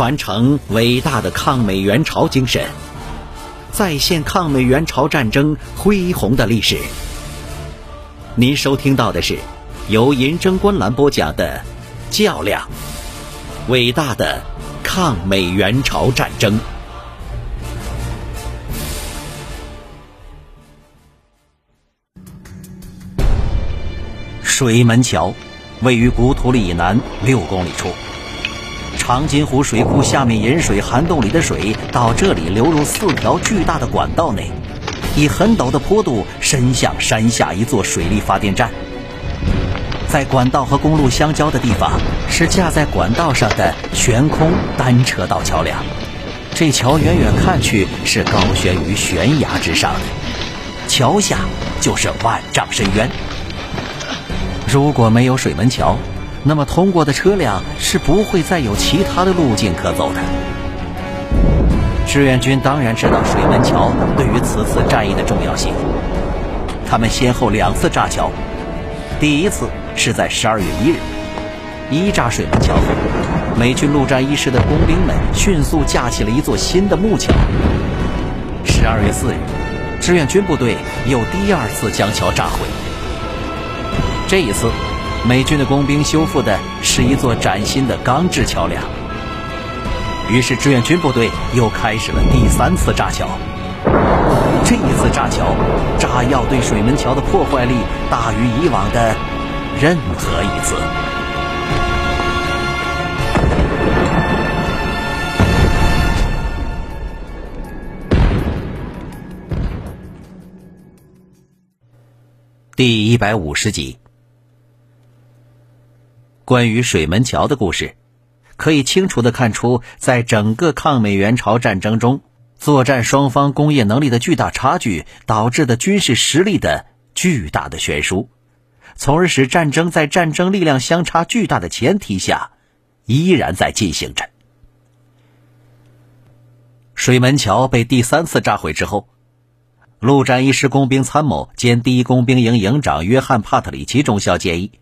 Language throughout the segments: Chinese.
传承伟大的抗美援朝精神，再现抗美援朝战争恢宏的历史。您收听到的是由银针观澜播讲的《较量：伟大的抗美援朝战争》。水门桥位于古土里以南六公里处。长津湖水库下面引水涵洞里的水到这里流入四条巨大的管道内，以很陡的坡度伸向山下一座水力发电站。在管道和公路相交的地方是架在管道上的悬空单车道桥梁。这桥远远看去是高悬于悬崖之上，桥下就是万丈深渊。如果没有水门桥，那么通过的车辆是不会再有其他的路径可走的。志愿军当然知道水门桥对于此次战役的重要性，他们先后两次炸桥。第一次是在十二月一日，一炸水门桥后，美军陆战一师的工兵们迅速架起了一座新的木桥。十二月四日，志愿军部队又第二次将桥炸毁。这一次，美军的工兵修复的是一座崭新的钢制桥梁。于是，志愿军部队又开始了第三次炸桥。这一次炸桥，炸药对水门桥的破坏力大于以往的任何一次。第一百五十集。关于水门桥的故事，可以清楚的看出，在整个抗美援朝战争中，作战双方工业能力的巨大差距导致的军事实力的巨大的悬殊，从而使战争在战争力量相差巨大的前提下，依然在进行着。水门桥被第三次炸毁之后，陆战一师工兵参谋兼第一工兵营营长约翰·帕特里奇中校建议。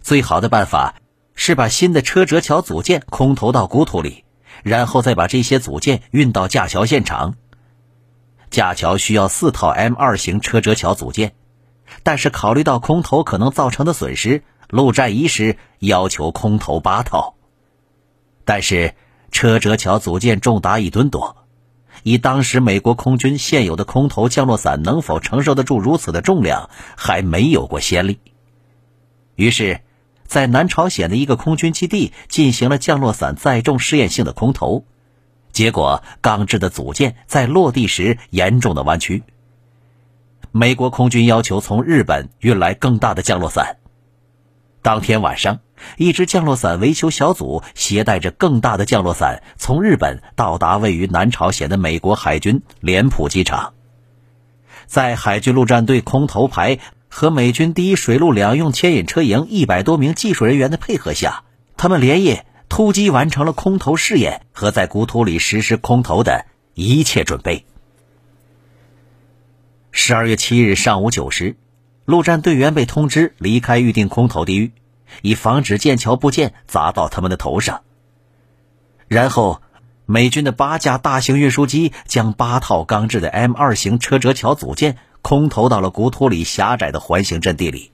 最好的办法是把新的车辙桥组件空投到古土里，然后再把这些组件运到架桥现场。架桥需要四套 M 二型车辙桥组件，但是考虑到空投可能造成的损失，陆战一师要求空投八套。但是车辙桥组件重达一吨多，以当时美国空军现有的空投降落伞能否承受得住如此的重量，还没有过先例。于是。在南朝鲜的一个空军基地进行了降落伞载重试验性的空投，结果钢制的组件在落地时严重的弯曲。美国空军要求从日本运来更大的降落伞。当天晚上，一支降落伞维修小组携带着更大的降落伞从日本到达位于南朝鲜的美国海军连浦机场，在海军陆战队空投排。和美军第一水陆两用牵引车营一百多名技术人员的配合下，他们连夜突击完成了空投试验和在古土里实施空投的一切准备。十二月七日上午九时，陆战队员被通知离开预定空投地域，以防止剑桥部件砸到他们的头上。然后，美军的八架大型运输机将八套钢制的 M 二型车辙桥组件。空投到了古土里狭窄的环形阵地里，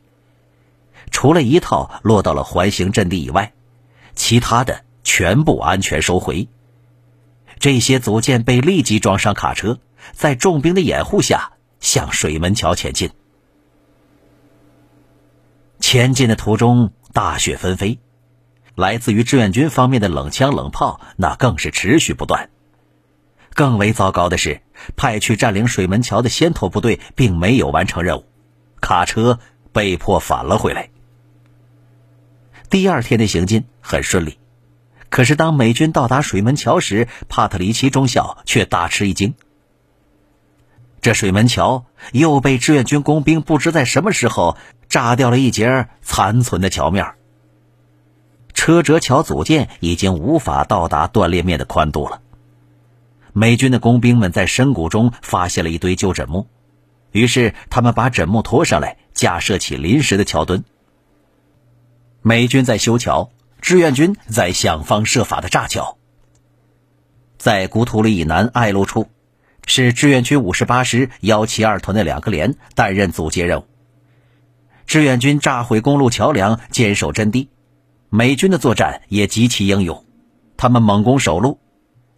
除了一套落到了环形阵地以外，其他的全部安全收回。这些组件被立即装上卡车，在重兵的掩护下向水门桥前进。前进的途中，大雪纷飞，来自于志愿军方面的冷枪冷炮那更是持续不断。更为糟糕的是，派去占领水门桥的先头部队并没有完成任务，卡车被迫返了回来。第二天的行进很顺利，可是当美军到达水门桥时，帕特里奇中校却大吃一惊。这水门桥又被志愿军工兵不知在什么时候炸掉了一截残存的桥面，车辙桥组件已经无法到达断裂面的宽度了。美军的工兵们在深谷中发现了一堆旧枕木，于是他们把枕木拖上来，架设起临时的桥墩。美军在修桥，志愿军在想方设法的炸桥。在古土里以南隘路处，是志愿军五十八师幺七二团的两个连担任阻截任务。志愿军炸毁公路桥梁，坚守阵地；美军的作战也极其英勇，他们猛攻守路，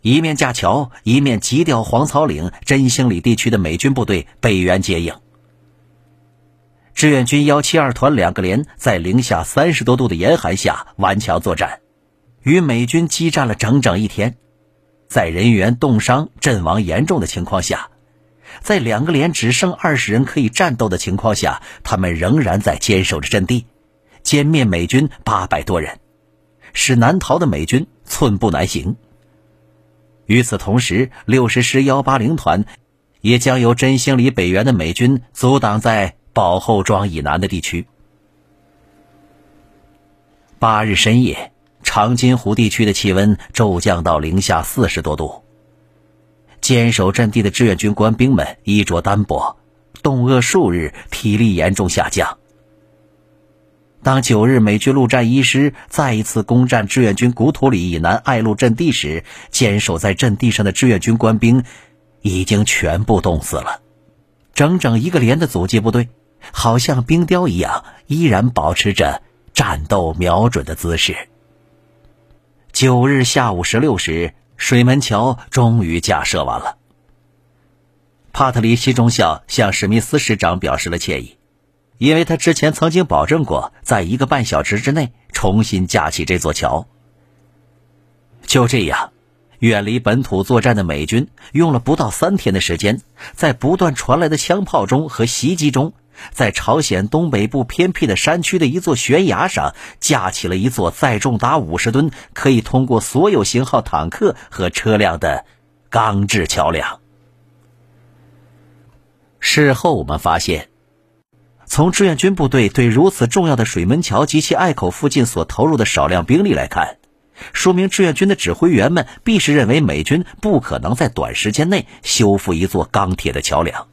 一面架桥，一面急调黄草岭、真兴里地区的美军部队北援接应。志愿军幺七二团两个连在零下三十多度的严寒下顽强作战，与美军激战了整整一天，在人员冻伤、阵亡严重的情况下。在两个连只剩二十人可以战斗的情况下，他们仍然在坚守着阵地，歼灭美军八百多人，使难逃的美军寸步难行。与此同时，六十师幺八零团也将由真兴里北援的美军阻挡在保后庄以南的地区。八日深夜，长津湖地区的气温骤降到零下四十多度。坚守阵地的志愿军官兵们衣着单薄，冻饿数日，体力严重下降。当九日美军陆战一师再一次攻占志愿军古土里以南爱路阵地时，坚守在阵地上的志愿军官兵已经全部冻死了。整整一个连的阻击部队，好像冰雕一样，依然保持着战斗瞄准的姿势。九日下午十六时。水门桥终于架设完了。帕特里西中校向史密斯师长表示了歉意，因为他之前曾经保证过，在一个半小时之内重新架起这座桥。就这样，远离本土作战的美军用了不到三天的时间，在不断传来的枪炮中和袭击中。在朝鲜东北部偏僻的山区的一座悬崖上，架起了一座载重达五十吨、可以通过所有型号坦克和车辆的钢制桥梁。事后我们发现，从志愿军部队对如此重要的水门桥及其隘口附近所投入的少量兵力来看，说明志愿军的指挥员们必是认为美军不可能在短时间内修复一座钢铁的桥梁。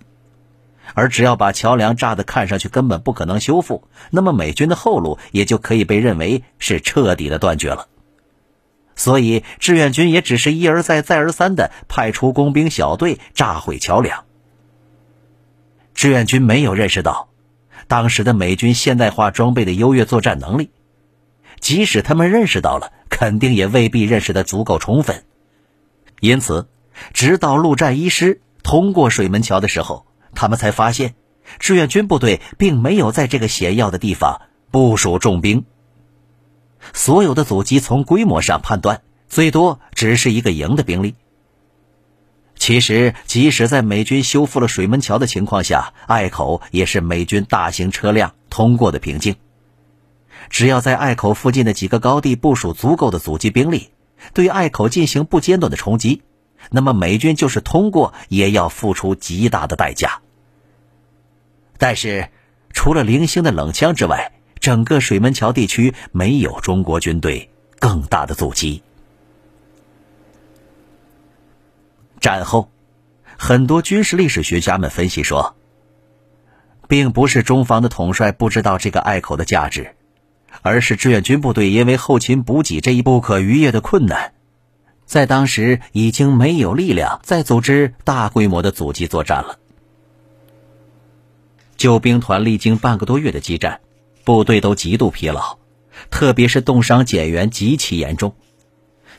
而只要把桥梁炸得看上去根本不可能修复，那么美军的后路也就可以被认为是彻底的断绝了。所以，志愿军也只是一而再、再而三的派出工兵小队炸毁桥梁。志愿军没有认识到，当时的美军现代化装备的优越作战能力，即使他们认识到了，肯定也未必认识的足够充分。因此，直到陆战一师通过水门桥的时候。他们才发现，志愿军部队并没有在这个险要的地方部署重兵。所有的阻击从规模上判断，最多只是一个营的兵力。其实，即使在美军修复了水门桥的情况下，隘口也是美军大型车辆通过的瓶颈。只要在隘口附近的几个高地部署足够的阻击兵力，对隘口进行不间断的冲击，那么美军就是通过，也要付出极大的代价。但是，除了零星的冷枪之外，整个水门桥地区没有中国军队更大的阻击。战后，很多军事历史学家们分析说，并不是中方的统帅不知道这个隘口的价值，而是志愿军部队因为后勤补给这一不可逾越的困难，在当时已经没有力量再组织大规模的阻击作战了。救兵团历经半个多月的激战，部队都极度疲劳，特别是冻伤减员极其严重。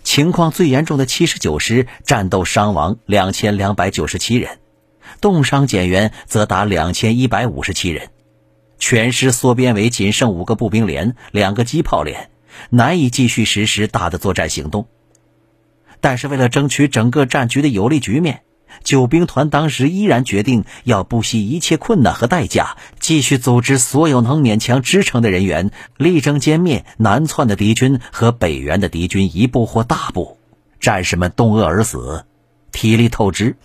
情况最严重的七十九师战斗伤亡两千两百九十七人，冻伤减员则达两千一百五十七人，全师缩编为仅剩五个步兵连、两个机炮连，难以继续实施大的作战行动。但是为了争取整个战局的有利局面。九兵团当时依然决定要不惜一切困难和代价，继续组织所有能勉强支撑的人员，力争歼灭南窜的敌军和北援的敌军一部或大部。战士们冻饿而死，体力透支，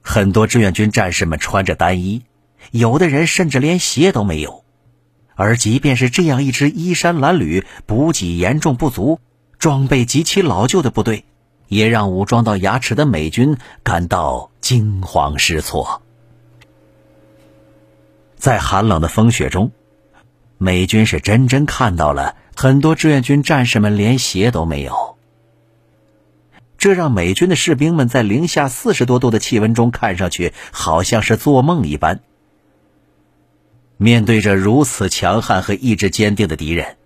很多志愿军战士们穿着单衣，有的人甚至连鞋都没有。而即便是这样一支衣衫褴褛、补给严重不足、装备极其老旧的部队。也让武装到牙齿的美军感到惊慌失措。在寒冷的风雪中，美军是真真看到了很多志愿军战士们连鞋都没有。这让美军的士兵们在零下四十多度的气温中看上去好像是做梦一般。面对着如此强悍和意志坚定的敌人，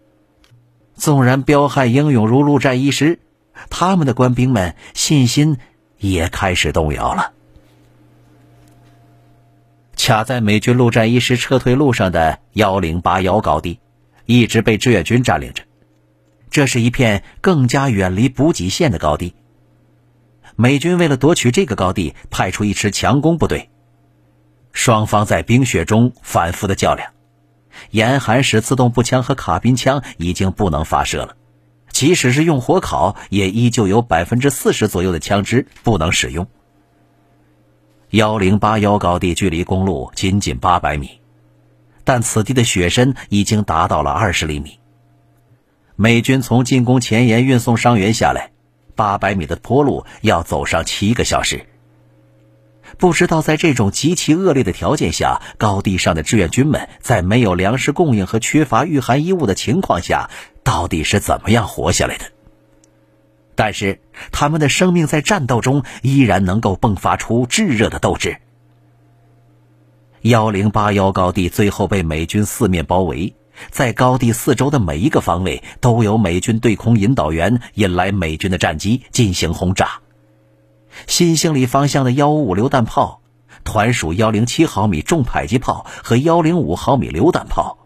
纵然彪悍英勇如陆战一师，他们的官兵们信心也开始动摇了。卡在美军陆战一师撤退路上的幺零八幺高地，一直被志愿军占领着。这是一片更加远离补给线的高地。美军为了夺取这个高地，派出一支强攻部队。双方在冰雪中反复的较量，严寒使自动步枪和卡宾枪已经不能发射了，即使是用火烤，也依旧有百分之四十左右的枪支不能使用。幺零八幺高地距离公路仅仅八百米，但此地的雪深已经达到了二十厘米。美军从进攻前沿运送伤员下来，八百米的坡路要走上七个小时。不知道在这种极其恶劣的条件下，高地上的志愿军们在没有粮食供应和缺乏御寒衣物的情况下，到底是怎么样活下来的？但是他们的生命在战斗中依然能够迸发出炙热的斗志。幺零八幺高地最后被美军四面包围。在高地四周的每一个方位都有美军对空引导员引来美军的战机进行轰炸。新兴里方向的幺五五榴弹炮、团属幺零七毫米重迫击炮和幺零五毫米榴弹炮，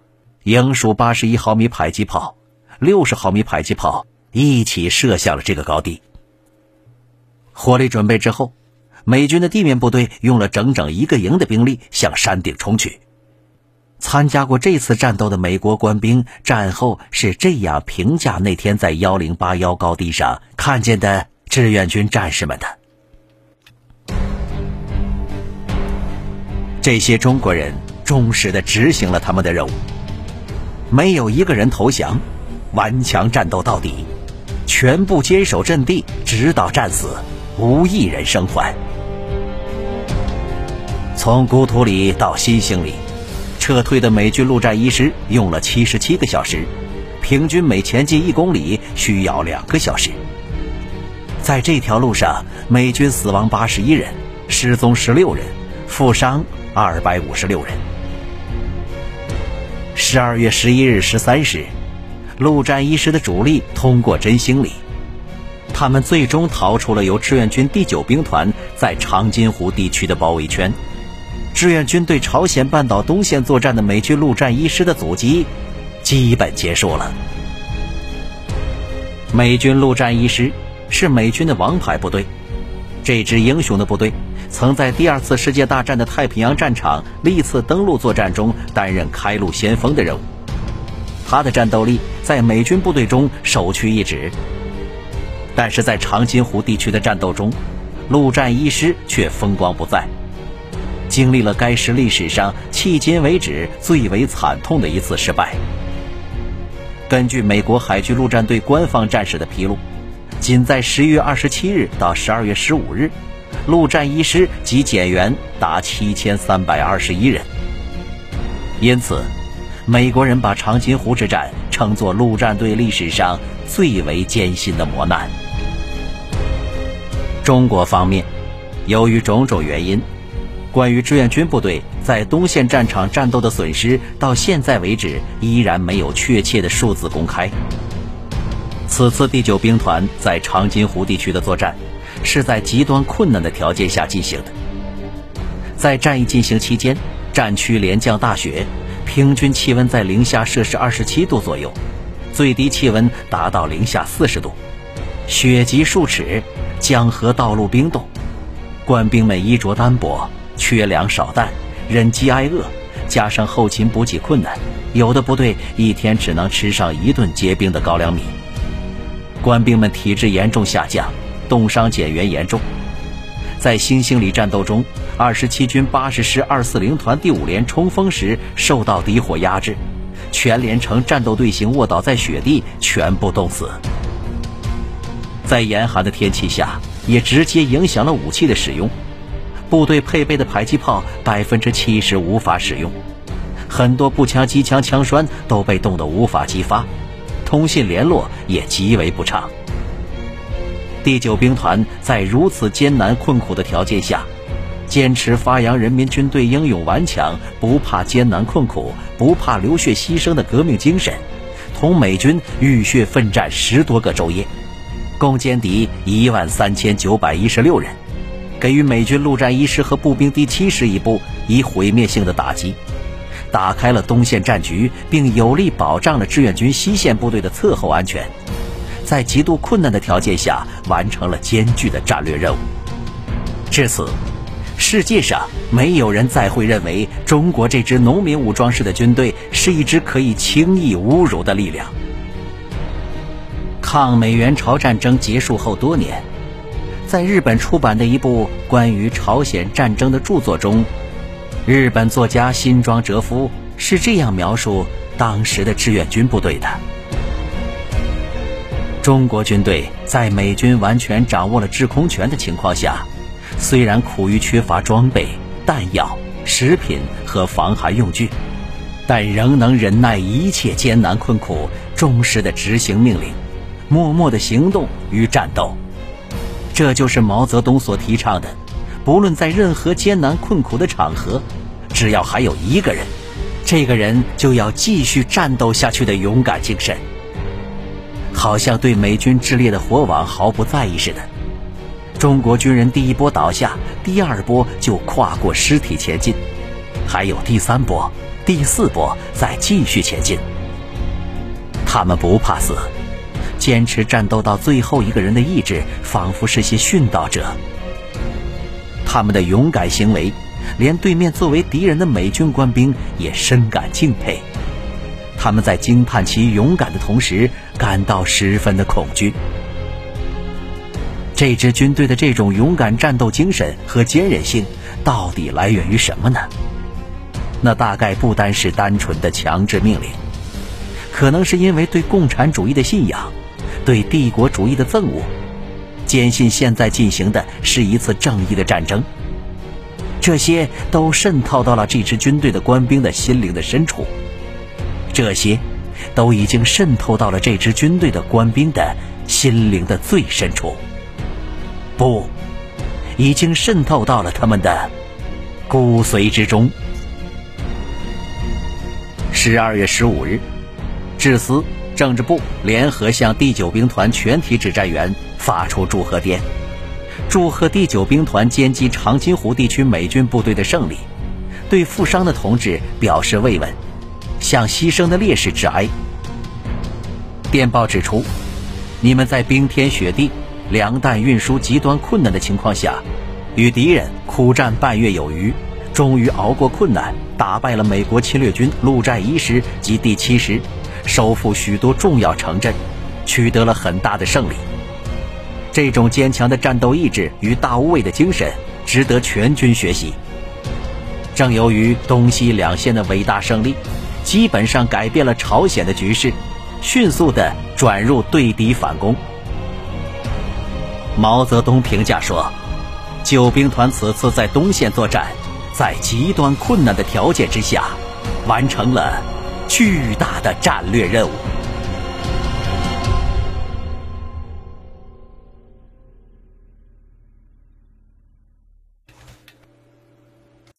营属八十一毫米迫击炮、六十毫米迫击炮一起射向了这个高地。火力准备之后，美军的地面部队用了整整一个营的兵力向山顶冲去。参加过这次战斗的美国官兵战后是这样评价那天在幺零八幺高地上看见的志愿军战士们的：这些中国人忠实的执行了他们的任务，没有一个人投降，顽强战斗到底，全部坚守阵地，直到战死，无一人生还。从古土里到新兴里。撤退的美军陆战一师用了七十七个小时，平均每前进一公里需要两个小时。在这条路上，美军死亡八十一人，失踪十六人，负伤二百五十六人。十二月十一日十三时，陆战一师的主力通过真兴里，他们最终逃出了由志愿军第九兵团在长津湖地区的包围圈。志愿军对朝鲜半岛东线作战的美军陆战一师的阻击，基本结束了。美军陆战一师是美军的王牌部队，这支英雄的部队曾在第二次世界大战的太平洋战场历次登陆作战中担任开路先锋的任务，他的战斗力在美军部队中首屈一指。但是在长津湖地区的战斗中，陆战一师却风光不再。经历了该师历史上迄今为止最为惨痛的一次失败。根据美国海军陆战队官方战士的披露，仅在十一月二十七日到十二月十五日，陆战一师及减员达七千三百二十一人。因此，美国人把长津湖之战称作陆战队历史上最为艰辛的磨难。中国方面，由于种种原因。关于志愿军部队在东线战场战斗的损失，到现在为止依然没有确切的数字公开。此次第九兵团在长津湖地区的作战，是在极端困难的条件下进行的。在战役进行期间，战区连降大雪，平均气温在零下摄氏二十七度左右，最低气温达到零下四十度，雪积数尺，江河道路冰冻，官兵们衣着单薄。缺粮少弹，忍饥挨饿，加上后勤补给困难，有的部队一天只能吃上一顿结冰的高粱米。官兵们体质严重下降，冻伤减员严重。在新兴里战斗中，二十七军八十师二四零团第五连冲锋时受到敌火压制，全连成战斗队形卧倒在雪地，全部冻死。在严寒的天气下，也直接影响了武器的使用。部队配备的迫击炮百分之七十无法使用，很多步枪、机枪枪栓都被冻得无法激发，通信联络也极为不畅。第九兵团在如此艰难困苦的条件下，坚持发扬人民军队英勇顽强、不怕艰难困苦、不怕流血牺牲的革命精神，同美军浴血奋战十多个昼夜，共歼敌一万三千九百一十六人，给予美军陆战一师和步兵第七师一部以毁灭性的打击，打开了东线战局，并有力保障了志愿军西线部队的侧后安全。在极度困难的条件下，完成了艰巨的战略任务。至此，世界上没有人再会认为中国这支农民武装式的军队是一支可以轻易侮辱的力量。抗美援朝战争结束后多年，在日本出版的一部关于朝鲜战争的著作中，日本作家新庄哲夫是这样描述当时的志愿军部队的。中国军队在美军完全掌握了制空权的情况下，虽然苦于缺乏装备、弹药、食品和防寒用具，但仍能忍耐一切艰难困苦，忠实地执行命令，默默地行动与战斗。这就是毛泽东所提倡的：不论在任何艰难困苦的场合，只要还有一个人，这个人就要继续战斗下去的勇敢精神。好像对美军炽烈的火网毫不在意似的。中国军人第一波倒下，第二波就跨过尸体前进，还有第三波、第四波在继续前进。他们不怕死，坚持战斗到最后一个人的意志，仿佛是些殉道者。他们的勇敢行为，连对面作为敌人的美军官兵也深感敬佩。他们在惊叹其勇敢的同时，感到十分的恐惧。这支军队的这种勇敢战斗精神和坚韧性，到底来源于什么呢？那大概不单是单纯的强制命令，可能是因为对共产主义的信仰，对帝国主义的憎恶，坚信现在进行的是一次正义的战争。这些都渗透到了这支军队的官兵的心灵的深处。这些，都已经渗透到了这支军队的官兵的心灵的最深处。不，已经渗透到了他们的骨髓之中。十二月十五日，致司、政治部联合向第九兵团全体指战员发出祝贺电，祝贺第九兵团歼击长津湖地区美军部队的胜利，对负伤的同志表示慰问。向牺牲的烈士致哀。电报指出，你们在冰天雪地、粮弹运输极端困难的情况下，与敌人苦战半月有余，终于熬过困难，打败了美国侵略军陆战一师及第七师，收复许多重要城镇，取得了很大的胜利。这种坚强的战斗意志与大无畏的精神，值得全军学习。正由于东西两线的伟大胜利。基本上改变了朝鲜的局势，迅速的转入对敌反攻。毛泽东评价说：“九兵团此次在东线作战，在极端困难的条件之下，完成了巨大的战略任务。”